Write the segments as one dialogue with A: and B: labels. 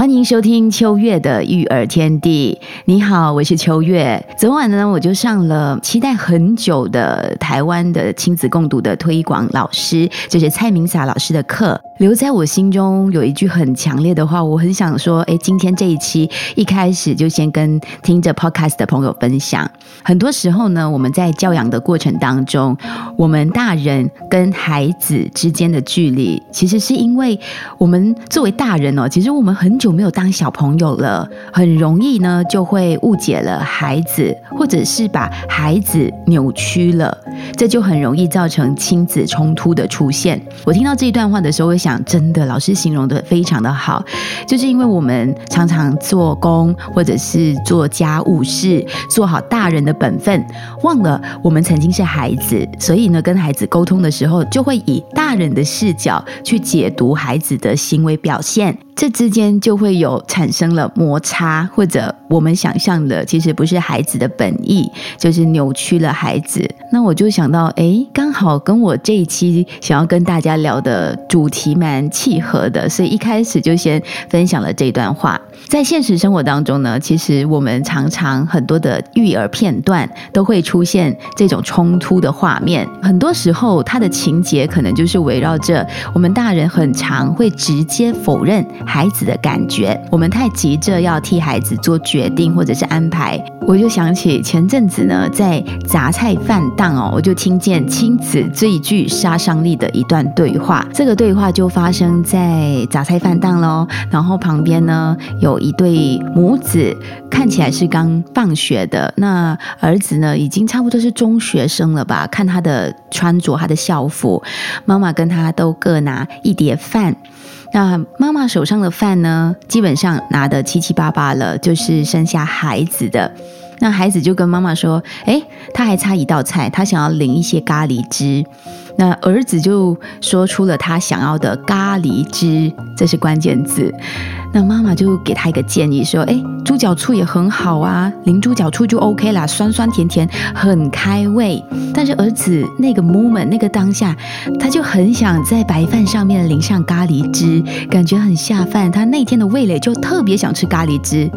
A: 欢迎收听秋月的育儿天地。你好，我是秋月。昨晚呢，我就上了期待很久的台湾的亲子共读的推广老师，就是蔡明霞老师的课。留在我心中有一句很强烈的话，我很想说：哎，今天这一期一开始就先跟听着 Podcast 的朋友分享。很多时候呢，我们在教养的过程当中，我们大人跟孩子之间的距离，其实是因为我们作为大人哦，其实我们很久。有没有当小朋友了，很容易呢就会误解了孩子，或者是把孩子扭曲了，这就很容易造成亲子冲突的出现。我听到这一段话的时候，我想，真的老师形容的非常的好，就是因为我们常常做工或者是做家务事，做好大人的本分，忘了我们曾经是孩子，所以呢，跟孩子沟通的时候，就会以大人的视角去解读孩子的行为表现。这之间就会有产生了摩擦，或者我们想象的其实不是孩子的本意，就是扭曲了孩子。那我就想到，哎，刚好跟我这一期想要跟大家聊的主题蛮契合的，所以一开始就先分享了这段话。在现实生活当中呢，其实我们常常很多的育儿片段都会出现这种冲突的画面，很多时候它的情节可能就是围绕着我们大人很常会直接否认。孩子的感觉，我们太急着要替孩子做决定或者是安排，我就想起前阵子呢，在杂菜饭档哦，我就听见亲子最具杀伤力的一段对话。这个对话就发生在杂菜饭档喽，然后旁边呢有一对母子，看起来是刚放学的，那儿子呢已经差不多是中学生了吧？看他的穿着，他的校服，妈妈跟他都各拿一碟饭。那妈妈手上的饭呢，基本上拿的七七八八了，就是剩下孩子的。那孩子就跟妈妈说：“哎，他还差一道菜，他想要淋一些咖喱汁。”那儿子就说出了他想要的咖喱汁，这是关键字。那妈妈就给他一个建议说：“哎，猪脚醋也很好啊，淋猪脚醋就 OK 啦，酸酸甜甜，很开胃。”但是儿子那个 moment 那个当下，他就很想在白饭上面淋上咖喱汁，感觉很下饭。他那天的味蕾就特别想吃咖喱汁。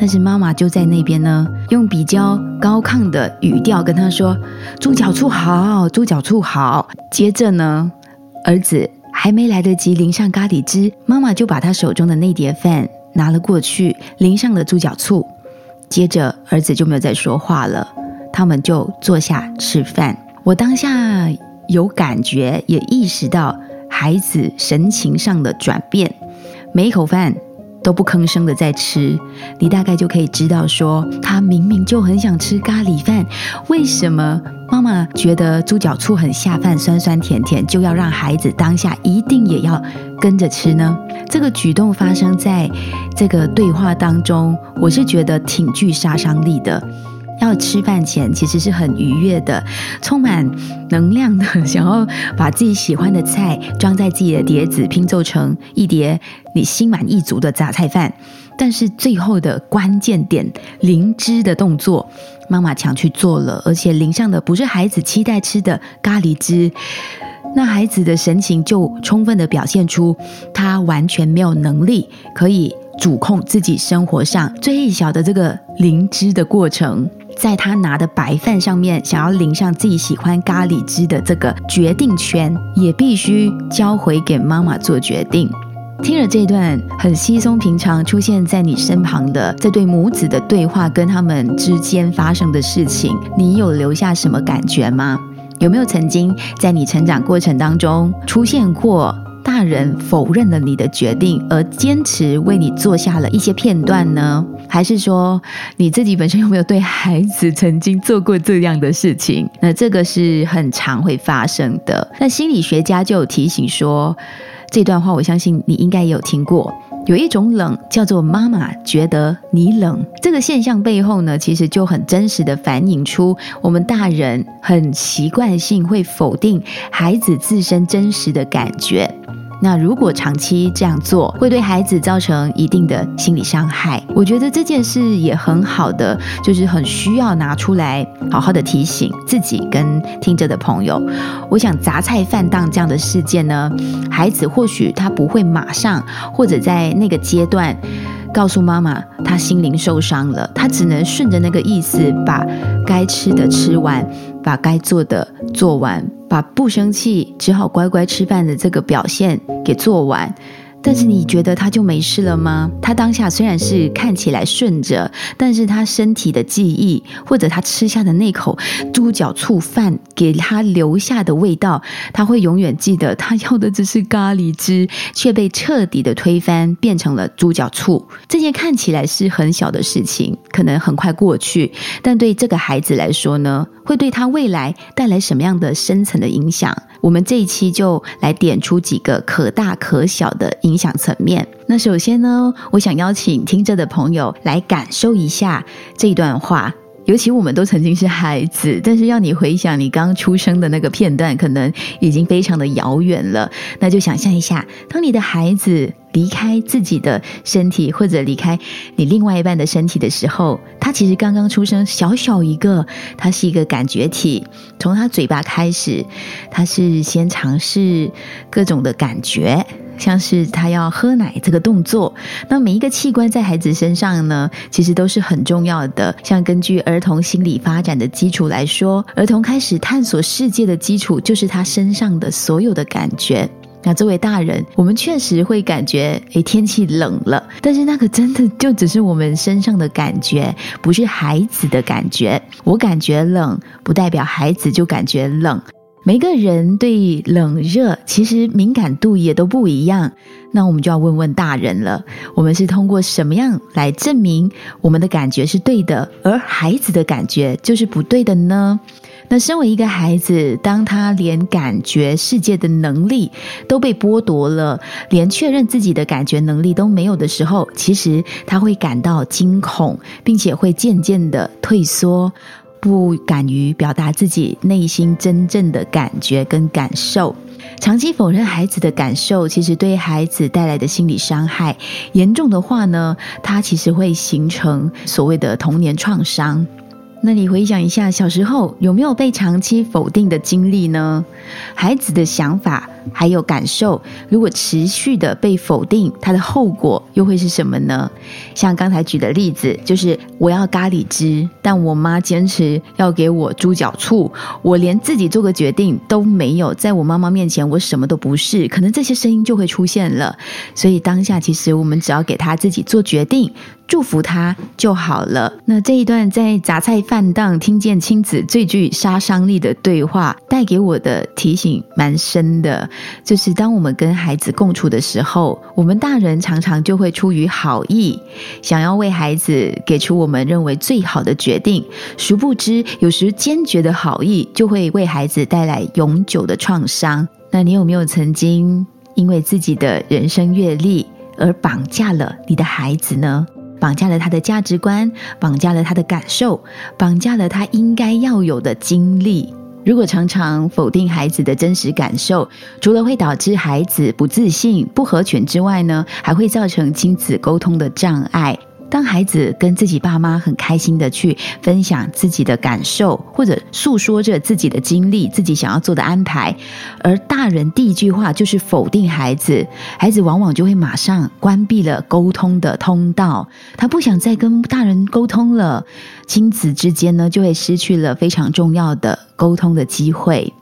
A: 但是妈妈就在那边呢，用比较高亢的语调跟他说：“猪脚醋好，猪脚醋好。”接着呢，儿子还没来得及淋上咖喱汁，妈妈就把他手中的那碟饭拿了过去，淋上了猪脚醋。接着儿子就没有再说话了，他们就坐下吃饭。我当下有感觉，也意识到孩子神情上的转变，每一口饭。都不吭声的在吃，你大概就可以知道，说他明明就很想吃咖喱饭，为什么妈妈觉得猪脚醋很下饭，酸酸甜甜，就要让孩子当下一定也要跟着吃呢？这个举动发生在这个对话当中，我是觉得挺具杀伤力的。要吃饭前其实是很愉悦的，充满能量的，想要把自己喜欢的菜装在自己的碟子，拼凑成一碟你心满意足的杂菜饭。但是最后的关键点淋汁的动作，妈妈抢去做了，而且淋上的不是孩子期待吃的咖喱汁，那孩子的神情就充分的表现出他完全没有能力可以主控自己生活上最小的这个灵汁的过程。在他拿的白饭上面，想要淋上自己喜欢咖喱汁的这个决定权，也必须交回给妈妈做决定。听了这段很稀松平常出现在你身旁的这对母子的对话，跟他们之间发生的事情，你有留下什么感觉吗？有没有曾经在你成长过程当中出现过？大人否认了你的决定，而坚持为你做下了一些片段呢？还是说你自己本身有没有对孩子曾经做过这样的事情？那这个是很常会发生的。那心理学家就有提醒说，这段话我相信你应该也有听过。有一种冷叫做妈妈觉得你冷，这个现象背后呢，其实就很真实的反映出我们大人很习惯性会否定孩子自身真实的感觉。那如果长期这样做，会对孩子造成一定的心理伤害。我觉得这件事也很好的，就是很需要拿出来好好的提醒自己跟听着的朋友。我想杂菜饭档这样的事件呢，孩子或许他不会马上或者在那个阶段告诉妈妈他心灵受伤了，他只能顺着那个意思把该吃的吃完，把该做的做完。把不生气，只好乖乖吃饭的这个表现给做完。但是你觉得他就没事了吗？他当下虽然是看起来顺着，但是他身体的记忆，或者他吃下的那口猪脚醋饭给他留下的味道，他会永远记得。他要的只是咖喱汁，却被彻底的推翻，变成了猪脚醋。这件看起来是很小的事情，可能很快过去，但对这个孩子来说呢，会对他未来带来什么样的深层的影响？我们这一期就来点出几个可大可小的影响层面。那首先呢，我想邀请听着的朋友来感受一下这段话。尤其我们都曾经是孩子，但是要你回想你刚出生的那个片段，可能已经非常的遥远了。那就想象一下，当你的孩子离开自己的身体，或者离开你另外一半的身体的时候，他其实刚刚出生，小小一个，他是一个感觉体。从他嘴巴开始，他是先尝试各种的感觉。像是他要喝奶这个动作，那每一个器官在孩子身上呢，其实都是很重要的。像根据儿童心理发展的基础来说，儿童开始探索世界的基础就是他身上的所有的感觉。那作为大人，我们确实会感觉，诶，天气冷了，但是那个真的就只是我们身上的感觉，不是孩子的感觉。我感觉冷，不代表孩子就感觉冷。每个人对冷热其实敏感度也都不一样，那我们就要问问大人了：我们是通过什么样来证明我们的感觉是对的，而孩子的感觉就是不对的呢？那身为一个孩子，当他连感觉世界的能力都被剥夺了，连确认自己的感觉能力都没有的时候，其实他会感到惊恐，并且会渐渐的退缩。不敢于表达自己内心真正的感觉跟感受，长期否认孩子的感受，其实对孩子带来的心理伤害严重的话呢，它其实会形成所谓的童年创伤。那你回想一下，小时候有没有被长期否定的经历呢？孩子的想法还有感受，如果持续的被否定，它的后果又会是什么呢？像刚才举的例子，就是我要咖喱汁，但我妈坚持要给我猪脚醋，我连自己做个决定都没有，在我妈妈面前，我什么都不是，可能这些声音就会出现了。所以当下，其实我们只要给他自己做决定。祝福他就好了。那这一段在杂菜饭档听见亲子最具杀伤力的对话，带给我的提醒蛮深的。就是当我们跟孩子共处的时候，我们大人常常就会出于好意，想要为孩子给出我们认为最好的决定。殊不知，有时坚决的好意就会为孩子带来永久的创伤。那你有没有曾经因为自己的人生阅历而绑架了你的孩子呢？绑架了他的价值观，绑架了他的感受，绑架了他应该要有的经历。如果常常否定孩子的真实感受，除了会导致孩子不自信、不合群之外呢，还会造成亲子沟通的障碍。当孩子跟自己爸妈很开心的去分享自己的感受，或者诉说着自己的经历、自己想要做的安排，而大人第一句话就是否定孩子，孩子往往就会马上关闭了沟通的通道，他不想再跟大人沟通了，亲子之间呢就会失去了非常重要的沟通的机会。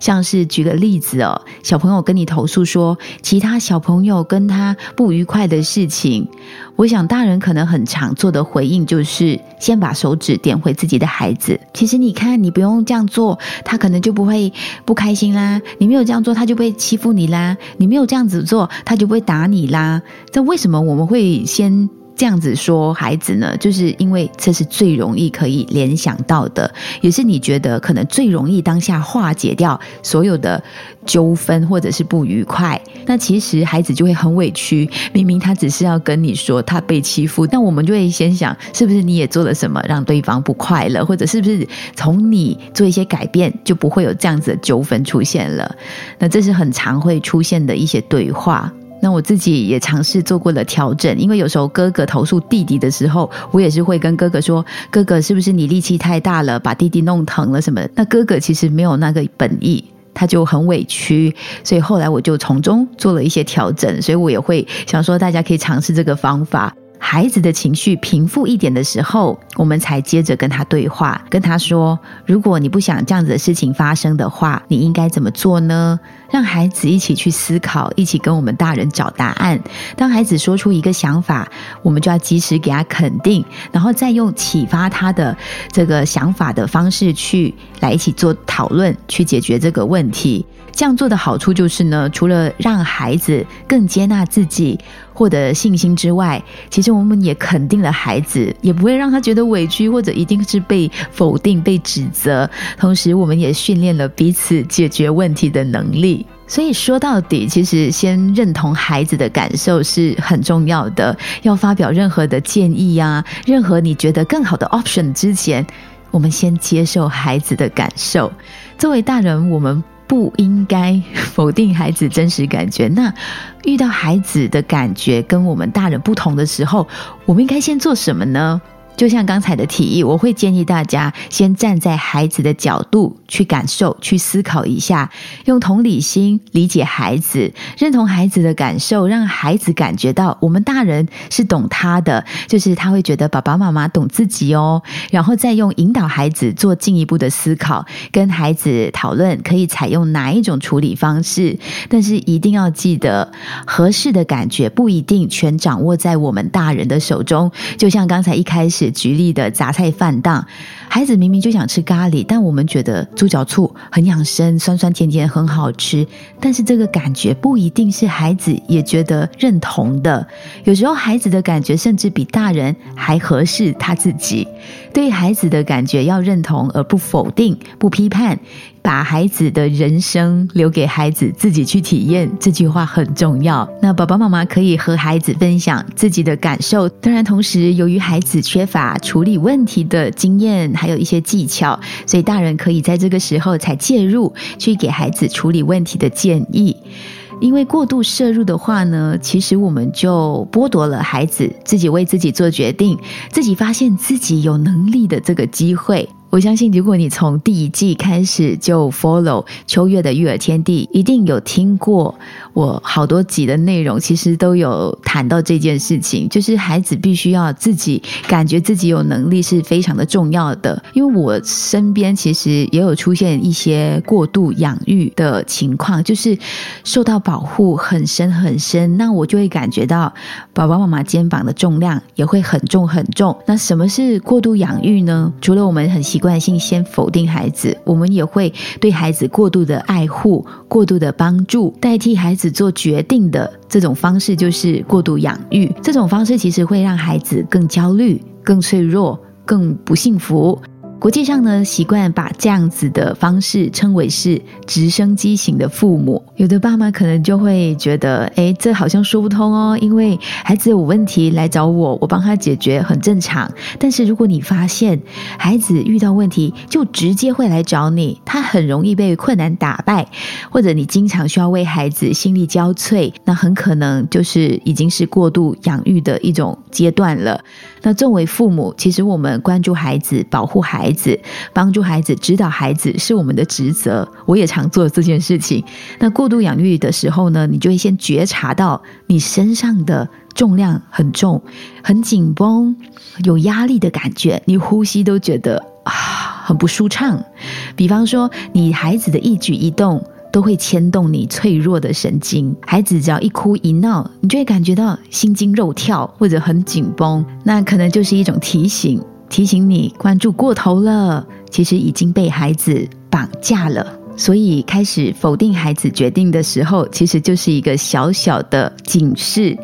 A: 像是举个例子哦，小朋友跟你投诉说其他小朋友跟他不愉快的事情，我想大人可能很常做的回应就是先把手指点回自己的孩子。其实你看，你不用这样做，他可能就不会不开心啦。你没有这样做，他就被欺负你啦。你没有这样子做，他就不会打你啦。这为什么我们会先？这样子说孩子呢，就是因为这是最容易可以联想到的，也是你觉得可能最容易当下化解掉所有的纠纷或者是不愉快。那其实孩子就会很委屈，明明他只是要跟你说他被欺负，但我们就会先想，是不是你也做了什么让对方不快乐，或者是不是从你做一些改变，就不会有这样子的纠纷出现了？那这是很常会出现的一些对话。那我自己也尝试做过了调整，因为有时候哥哥投诉弟弟的时候，我也是会跟哥哥说：“哥哥，是不是你力气太大了，把弟弟弄疼了什么？”那哥哥其实没有那个本意，他就很委屈，所以后来我就从中做了一些调整，所以我也会想说，大家可以尝试这个方法。孩子的情绪平复一点的时候，我们才接着跟他对话，跟他说：“如果你不想这样子的事情发生的话，你应该怎么做呢？”让孩子一起去思考，一起跟我们大人找答案。当孩子说出一个想法，我们就要及时给他肯定，然后再用启发他的这个想法的方式去来一起做讨论，去解决这个问题。这样做的好处就是呢，除了让孩子更接纳自己、获得信心之外，其实我们也肯定了孩子，也不会让他觉得委屈或者一定是被否定、被指责。同时，我们也训练了彼此解决问题的能力。所以说到底，其实先认同孩子的感受是很重要的。要发表任何的建议呀，任何你觉得更好的 option 之前，我们先接受孩子的感受。作为大人，我们。不应该否定孩子真实感觉。那遇到孩子的感觉跟我们大人不同的时候，我们应该先做什么呢？就像刚才的提议，我会建议大家先站在孩子的角度去感受、去思考一下，用同理心理解孩子，认同孩子的感受，让孩子感觉到我们大人是懂他的，就是他会觉得爸爸妈妈懂自己哦。然后再用引导孩子做进一步的思考，跟孩子讨论可以采用哪一种处理方式。但是一定要记得，合适的感觉不一定全掌握在我们大人的手中。就像刚才一开始。举例的杂菜饭档，孩子明明就想吃咖喱，但我们觉得猪脚醋很养生，酸酸甜甜很好吃。但是这个感觉不一定是孩子也觉得认同的。有时候孩子的感觉甚至比大人还合适他自己。对孩子的感觉要认同，而不否定、不批判。把孩子的人生留给孩子自己去体验，这句话很重要。那爸爸妈妈可以和孩子分享自己的感受，当然，同时由于孩子缺乏处理问题的经验，还有一些技巧，所以大人可以在这个时候才介入，去给孩子处理问题的建议。因为过度摄入的话呢，其实我们就剥夺了孩子自己为自己做决定、自己发现自己有能力的这个机会。我相信，如果你从第一季开始就 follow 秋月的育儿天地，一定有听过我好多集的内容，其实都有谈到这件事情，就是孩子必须要自己感觉自己有能力是非常的重要的。因为我身边其实也有出现一些过度养育的情况，就是受到保护很深很深，那我就会感觉到爸爸妈妈肩膀的重量也会很重很重。那什么是过度养育呢？除了我们很习惯性先否定孩子，我们也会对孩子过度的爱护、过度的帮助，代替孩子做决定的这种方式，就是过度养育。这种方式其实会让孩子更焦虑、更脆弱、更不幸福。国际上呢，习惯把这样子的方式称为是直升机型的父母。有的爸妈可能就会觉得，哎，这好像说不通哦，因为孩子有问题来找我，我帮他解决很正常。但是如果你发现孩子遇到问题就直接会来找你，他很容易被困难打败，或者你经常需要为孩子心力交瘁，那很可能就是已经是过度养育的一种阶段了。那作为父母，其实我们关注孩子、保护孩子、孩子帮助孩子、指导孩子是我们的职责。我也常做这件事情。那过度养育的时候呢，你就会先觉察到你身上的重量很重、很紧绷、有压力的感觉，你呼吸都觉得啊很不舒畅。比方说，你孩子的一举一动。都会牵动你脆弱的神经。孩子只要一哭一闹，你就会感觉到心惊肉跳或者很紧绷，那可能就是一种提醒，提醒你关注过头了，其实已经被孩子绑架了。所以开始否定孩子决定的时候，其实就是一个小小的警示。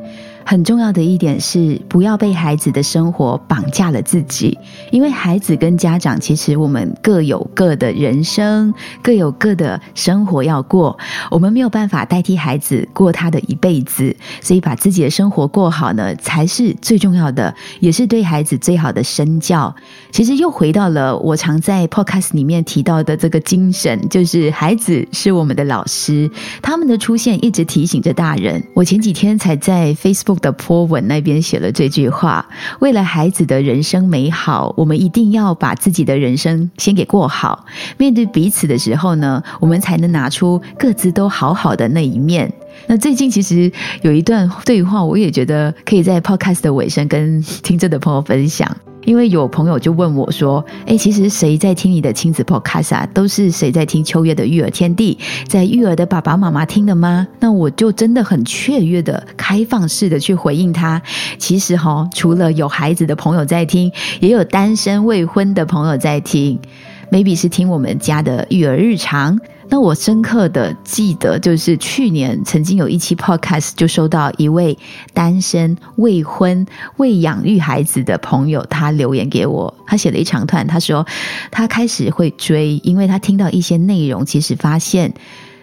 A: 很重要的一点是，不要被孩子的生活绑架了自己，因为孩子跟家长其实我们各有各的人生，各有各的生活要过，我们没有办法代替孩子过他的一辈子，所以把自己的生活过好呢，才是最重要的，也是对孩子最好的身教。其实又回到了我常在 podcast 里面提到的这个精神，就是孩子是我们的老师，他们的出现一直提醒着大人。我前几天才在 Facebook 的 po 文那边写了这句话：为了孩子的人生美好，我们一定要把自己的人生先给过好。面对彼此的时候呢，我们才能拿出各自都好好的那一面。那最近其实有一段对话，我也觉得可以在 podcast 的尾声跟听着的朋友分享。因为有朋友就问我说：“哎，其实谁在听你的亲子 podcast 啊？都是谁在听秋月的育儿天地，在育儿的爸爸妈妈听的吗？”那我就真的很雀跃的、开放式的去回应他。其实哈，除了有孩子的朋友在听，也有单身未婚的朋友在听，maybe 是听我们家的育儿日常。那我深刻的记得，就是去年曾经有一期 podcast 就收到一位单身未婚未养育孩子的朋友，他留言给我，他写了一长段，他说他开始会追，因为他听到一些内容，其实发现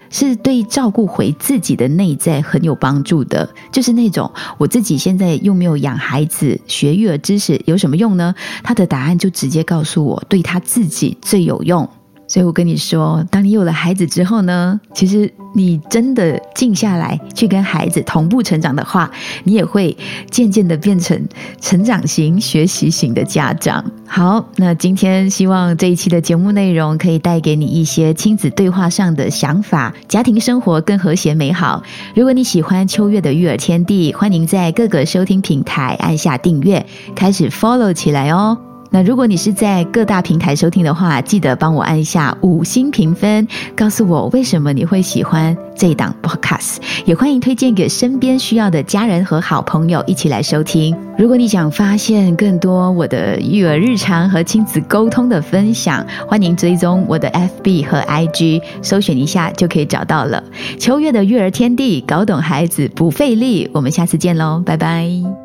A: 是对照顾回自己的内在很有帮助的，就是那种我自己现在又没有养孩子，学育儿知识有什么用呢？他的答案就直接告诉我，对他自己最有用。所以我跟你说，当你有了孩子之后呢，其实你真的静下来去跟孩子同步成长的话，你也会渐渐的变成成长型、学习型的家长。好，那今天希望这一期的节目内容可以带给你一些亲子对话上的想法，家庭生活更和谐美好。如果你喜欢秋月的育儿天地，欢迎在各个收听平台按下订阅，开始 follow 起来哦。那如果你是在各大平台收听的话，记得帮我按下五星评分，告诉我为什么你会喜欢这档 podcast，也欢迎推荐给身边需要的家人和好朋友一起来收听。如果你想发现更多我的育儿日常和亲子沟通的分享，欢迎追踪我的 FB 和 IG，搜寻一下就可以找到了。秋月的育儿天地，搞懂孩子不费力。我们下次见喽，拜拜。